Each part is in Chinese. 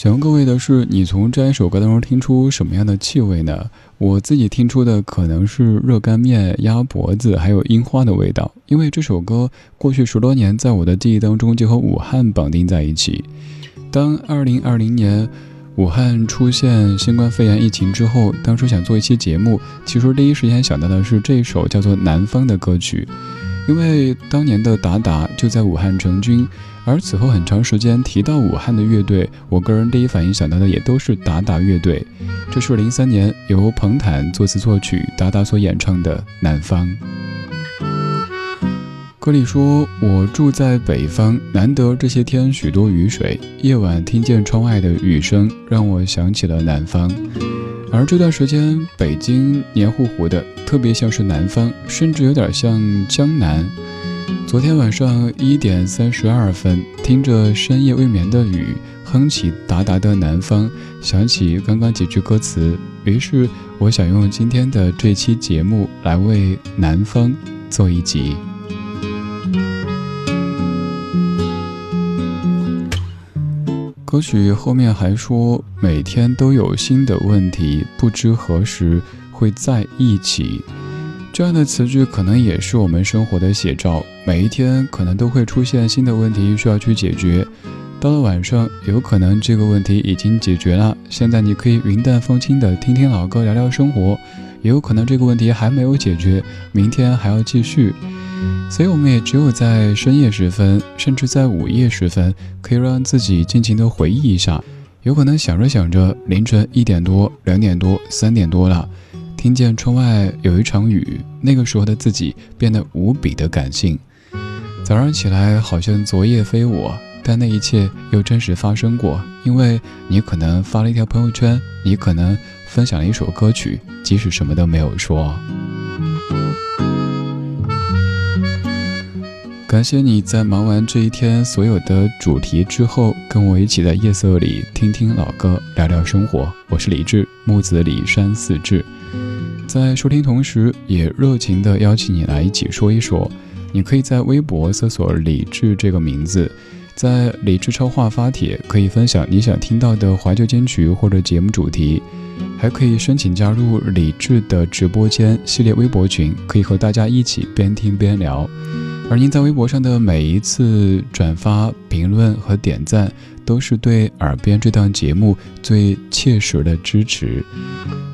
想问各位的是，你从这一首歌当中听出什么样的气味呢？我自己听出的可能是热干面、鸭脖子，还有樱花的味道。因为这首歌过去十多年在我的记忆当中就和武汉绑定在一起。当二零二零年武汉出现新冠肺炎疫情之后，当初想做一期节目，其实第一时间想到的是这首叫做《南方》的歌曲，因为当年的达达就在武汉成军。而此后很长时间提到武汉的乐队，我个人第一反应想到的也都是达达乐队。这是零三年由彭坦作词作曲，达达所演唱的《南方》。歌里说：“我住在北方，难得这些天许多雨水，夜晚听见窗外的雨声，让我想起了南方。而这段时间，北京黏糊糊的，特别像是南方，甚至有点像江南。”昨天晚上一点三十二分，听着深夜未眠的雨，哼起达达的《南方》，想起刚刚几句歌词，于是我想用今天的这期节目来为《南方》做一集。歌曲后面还说，每天都有新的问题，不知何时会在一起。这样的词句可能也是我们生活的写照。每一天可能都会出现新的问题需要去解决。到了晚上，有可能这个问题已经解决了，现在你可以云淡风轻的听听老歌，聊聊生活。也有可能这个问题还没有解决，明天还要继续。所以，我们也只有在深夜时分，甚至在午夜时分，可以让自己尽情的回忆一下。有可能想着想着，凌晨一点多、两点多、三点多了。听见窗外有一场雨，那个时候的自己变得无比的感性。早上起来好像昨夜非我，但那一切又真实发生过。因为你可能发了一条朋友圈，你可能分享了一首歌曲，即使什么都没有说。感谢你在忙完这一天所有的主题之后，跟我一起在夜色里听听老歌，聊聊生活。我是李志，木子李山四志。在收听同时，也热情地邀请你来一起说一说。你可以在微博搜索“李志”这个名字，在李志超话发帖，可以分享你想听到的怀旧金曲或者节目主题，还可以申请加入李志的直播间系列微博群，可以和大家一起边听边聊。而您在微博上的每一次转发、评论和点赞，都是对耳边这档节目最切实的支持。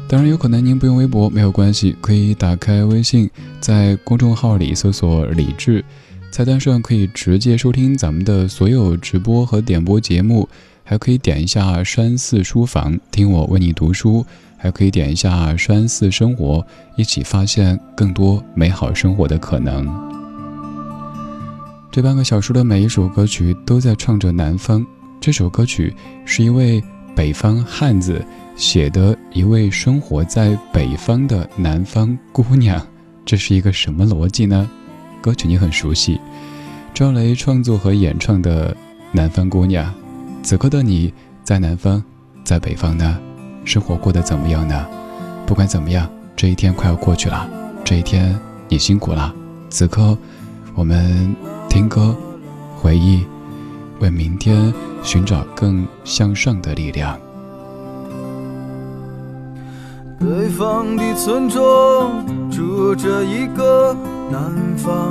当然，有可能您不用微博没有关系，可以打开微信，在公众号里搜索“李志”，菜单上可以直接收听咱们的所有直播和点播节目，还可以点一下“山寺书房”听我为你读书，还可以点一下“山寺生活”，一起发现更多美好生活的可能。这半个小时的每一首歌曲都在唱着南方。这首歌曲是一位北方汉子。写的一位生活在北方的南方姑娘，这是一个什么逻辑呢？歌曲你很熟悉，赵雷创作和演唱的《南方姑娘》。此刻的你在南方，在北方呢？生活过得怎么样呢？不管怎么样，这一天快要过去了，这一天你辛苦了。此刻，我们听歌，回忆，为明天寻找更向上的力量。北方的村庄住着一个南方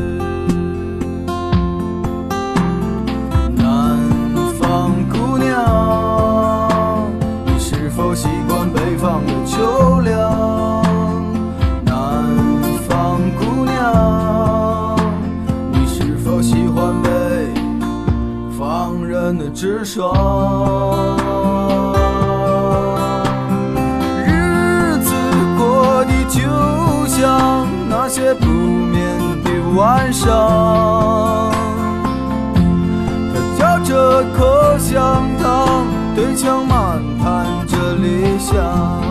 方的秋凉，南方姑娘，你是否喜欢北方人的直爽？日子过的就像那些不眠的晚上，他嚼着口香糖，对墙骂。想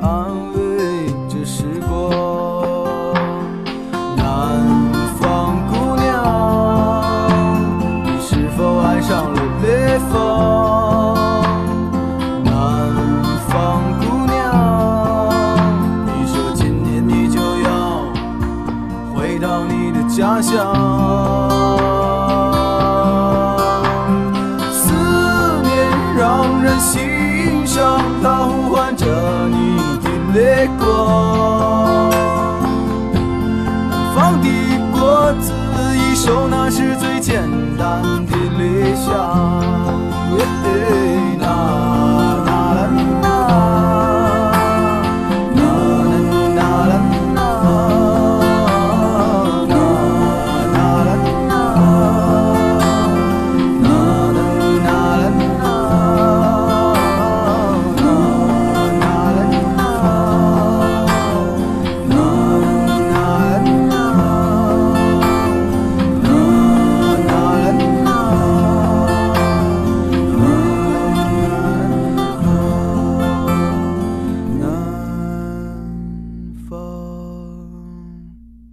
安慰着时光。南方姑娘你是否爱上了北方南方姑娘你说今年你就要回到你的家乡？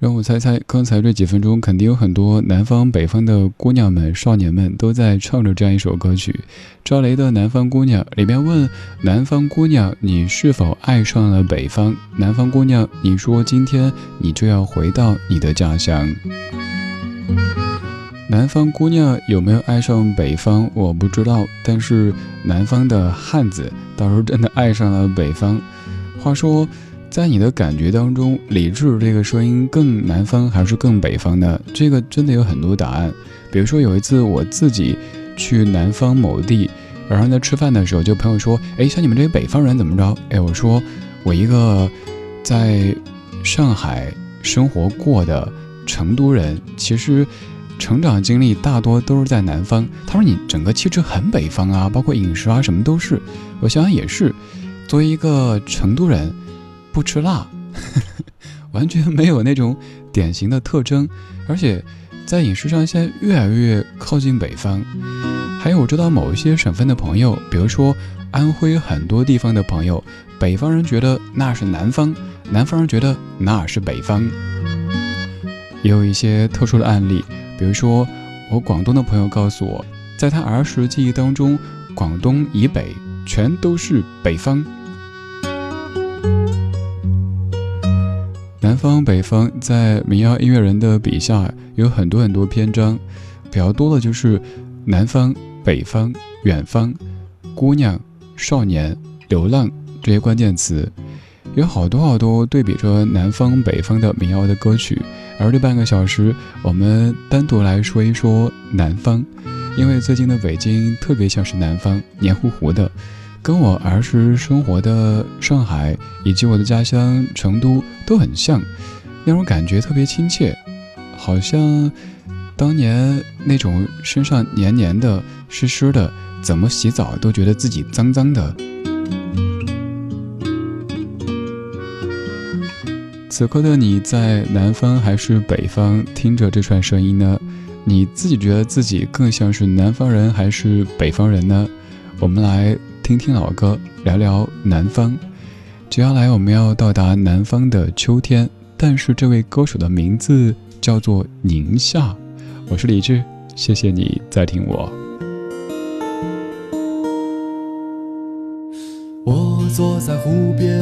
让我猜猜，刚才这几分钟肯定有很多南方、北方的姑娘们、少年们都在唱着这样一首歌曲。赵雷的《南方姑娘》里面问：“南方姑娘，你是否爱上了北方？”南方姑娘，你说今天你就要回到你的家乡。南方姑娘有没有爱上北方？我不知道，但是南方的汉子到时候真的爱上了北方。话说。在你的感觉当中，李志这个声音更南方还是更北方呢？这个真的有很多答案。比如说有一次我自己去南方某地，然后在吃饭的时候，就朋友说：“哎，像你们这些北方人怎么着？”哎，我说我一个在上海生活过的成都人，其实成长经历大多都是在南方。他说：“你整个气质很北方啊，包括饮食啊什么都是。”我想想也是，作为一个成都人。不吃辣，完全没有那种典型的特征，而且在饮食上现在越来越靠近北方。还有我知道某一些省份的朋友，比如说安徽很多地方的朋友，北方人觉得那是南方，南方人觉得那是北方。也有一些特殊的案例，比如说我广东的朋友告诉我，在他儿时记忆当中，广东以北全都是北方。南方、北方，在民谣音乐人的笔下有很多很多篇章，比较多的就是南方、北方、远方、姑娘、少年、流浪这些关键词，有好多好多对比着南方、北方的民谣的歌曲。而这半个小时，我们单独来说一说南方，因为最近的北京特别像是南方，黏糊糊的。跟我儿时生活的上海以及我的家乡成都都很像，那种感觉特别亲切，好像当年那种身上黏黏的、湿湿的，怎么洗澡都觉得自己脏脏的。此刻的你在南方还是北方？听着这串声音呢，你自己觉得自己更像是南方人还是北方人呢？我们来听听老歌，聊聊南方。接下来我们要到达南方的秋天，但是这位歌手的名字叫做宁夏。我是李志，谢谢你在听我。我坐在湖边，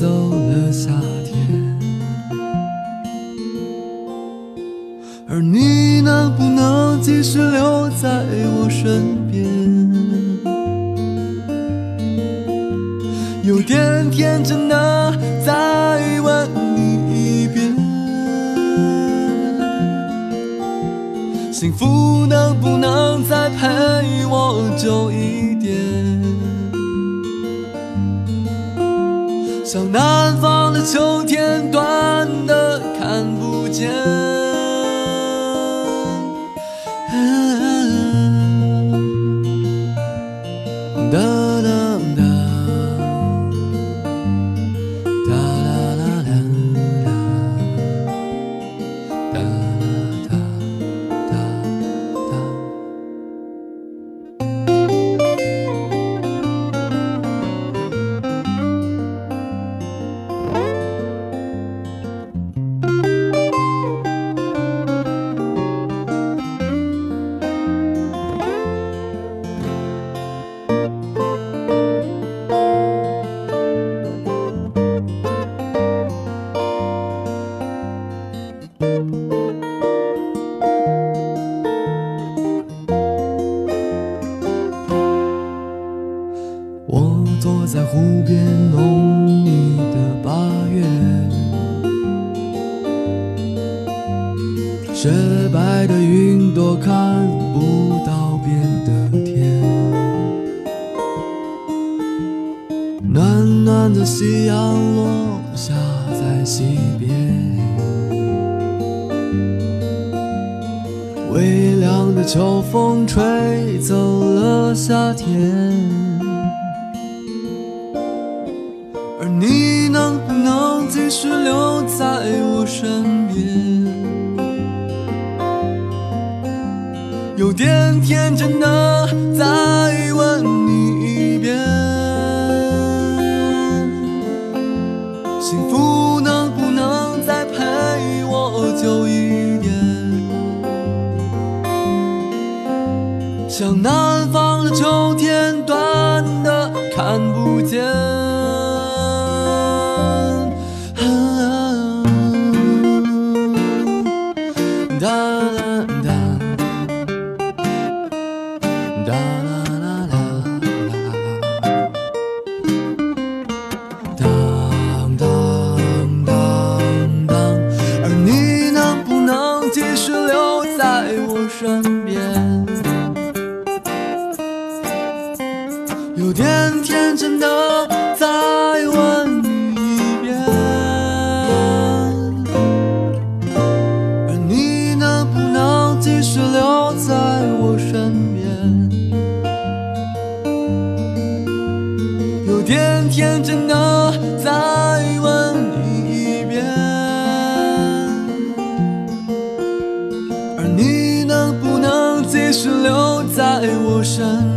走了夏天。而你能不能继续留在我身边？有点天真的再问你一遍，幸福能不能再陪我久一点？像南方的秋天，短的看不见。有点天真的在有点天真的再问你一遍，而你能不能继续留在我身边？有点天真的再问你一遍，而你能不能继续留在我身边？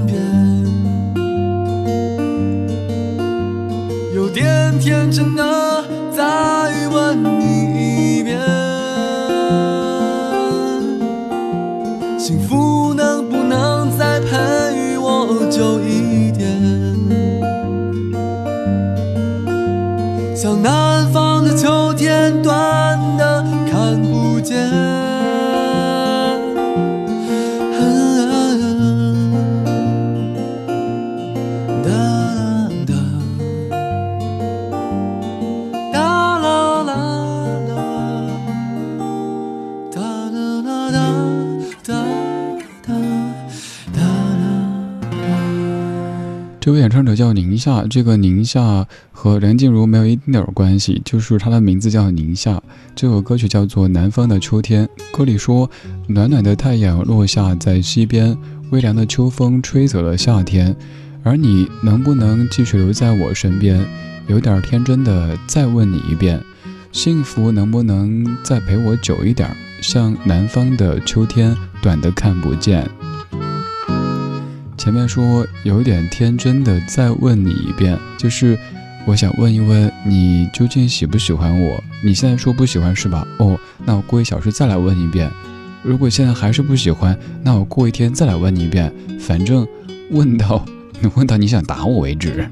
叫宁夏，这个宁夏和梁静茹没有一丁点儿关系，就是她的名字叫宁夏。这首歌曲叫做《南方的秋天》，歌里说，暖暖的太阳落下在西边，微凉的秋风吹走了夏天，而你能不能继续留在我身边？有点天真的再问你一遍，幸福能不能再陪我久一点？像南方的秋天，短的看不见。前面说有点天真的，再问你一遍，就是我想问一问你究竟喜不喜欢我？你现在说不喜欢是吧？哦，那我过一小时再来问一遍。如果现在还是不喜欢，那我过一天再来问你一遍。反正问到问到你想打我为止。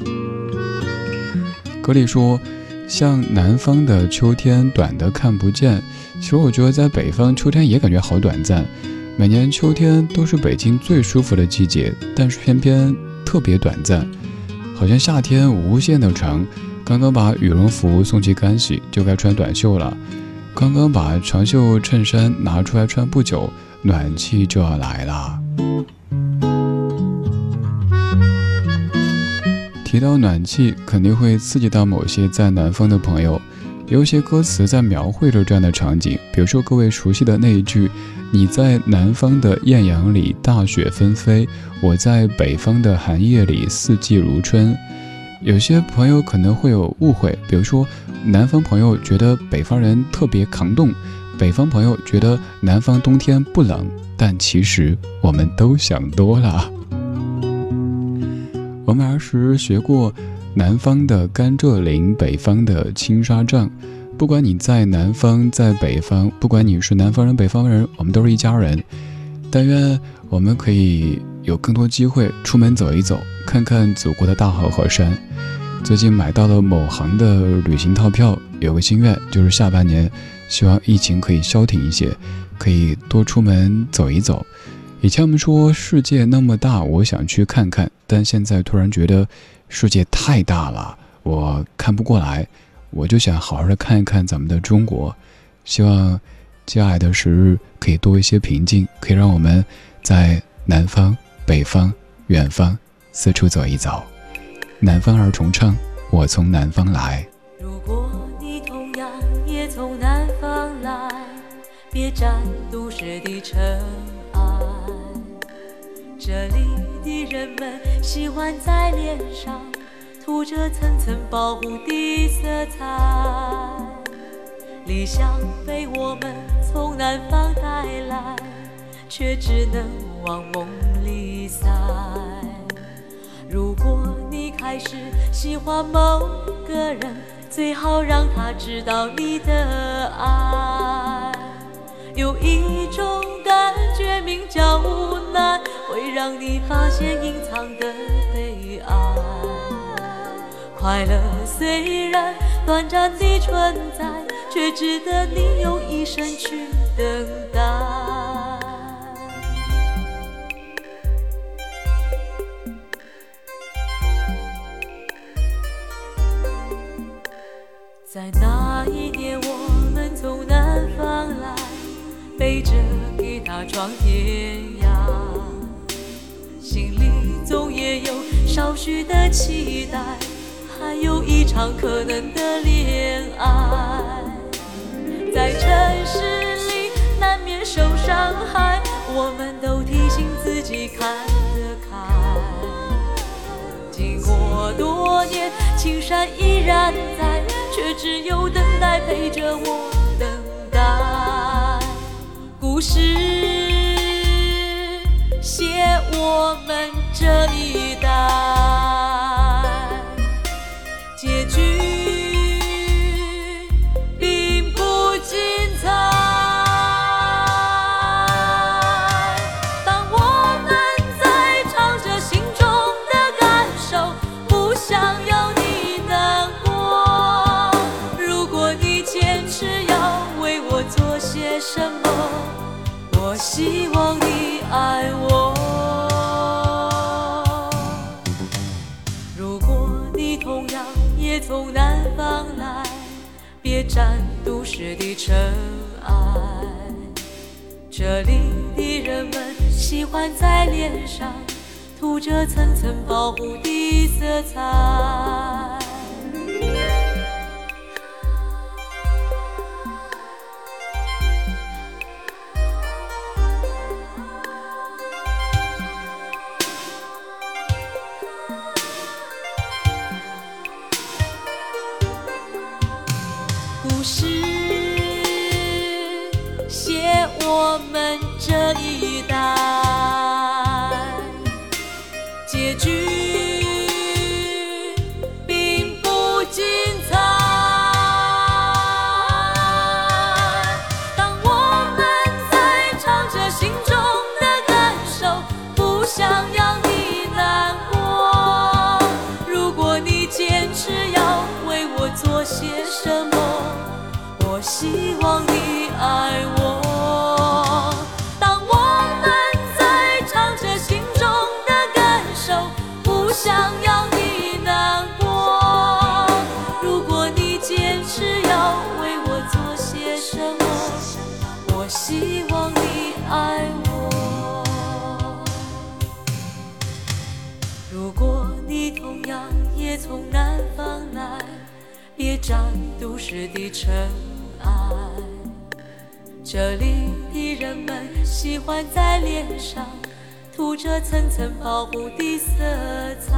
格里说，像南方的秋天，短的看不见。其实我觉得在北方秋天也感觉好短暂。每年秋天都是北京最舒服的季节，但是偏偏特别短暂，好像夏天无限的长。刚刚把羽绒服送去干洗，就该穿短袖了；刚刚把长袖衬衫拿出来穿不久，暖气就要来了。提到暖气，肯定会刺激到某些在南方的朋友。有些歌词在描绘着这样的场景，比如说各位熟悉的那一句：“你在南方的艳阳里大雪纷飞，我在北方的寒夜里四季如春。”有些朋友可能会有误会，比如说南方朋友觉得北方人特别抗冻，北方朋友觉得南方冬天不冷，但其实我们都想多了。我们儿时学过。南方的甘蔗林，北方的青纱帐。不管你在南方，在北方，不管你是南方人、北方人，我们都是一家人。但愿我们可以有更多机会出门走一走，看看祖国的大好河山。最近买到了某行的旅行套票，有个心愿，就是下半年希望疫情可以消停一些，可以多出门走一走。以前我们说世界那么大，我想去看看，但现在突然觉得。世界太大了，我看不过来，我就想好好的看一看咱们的中国。希望接下来的时日可以多一些平静，可以让我们在南方、北方、远方四处走一走。南方二重唱，我从南方来。如果你同样也从南方来，别占都市的尘埃。这里人们喜欢在脸上涂着层层保护的色彩，理想被我们从南方带来，却只能往梦里塞。如果你开始喜欢某个人，最好让他知道你的让你发现隐藏的悲哀。快乐虽然短暂的存在，却值得你用一生去等待。在那一年，我们从南方来，背着吉他闯天涯。心里总也有少许的期待，还有一场可能的恋爱。在城市里难免受伤害，我们都提醒自己看得开。经过多年，青山依然在，却只有等待陪着我等待。故事。这一代，都市的尘埃。这里的人们喜欢在脸上涂着层层保护的色彩。什么，我希望你别占都市的尘埃。这里的人们喜欢在脸上涂着层层保护的色彩。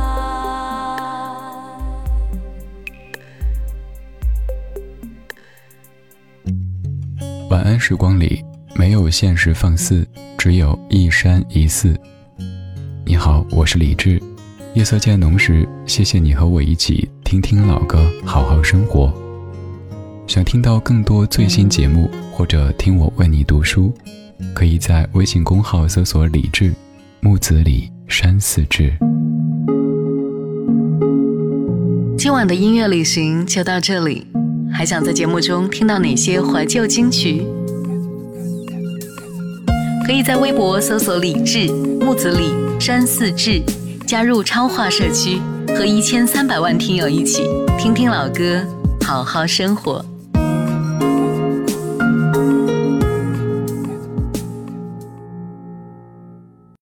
晚安时光里没有现实放肆，只有一山一寺。你好，我是李志。夜色渐浓时，谢谢你和我一起听听老歌，好好生活。想听到更多最新节目，或者听我为你读书，可以在微信公号搜索“李志木子李山寺志”。今晚的音乐旅行就到这里，还想在节目中听到哪些怀旧金曲？可以在微博搜索“李志木子李山寺志”，加入超话社区，和一千三百万听友一起听听老歌，好好生活。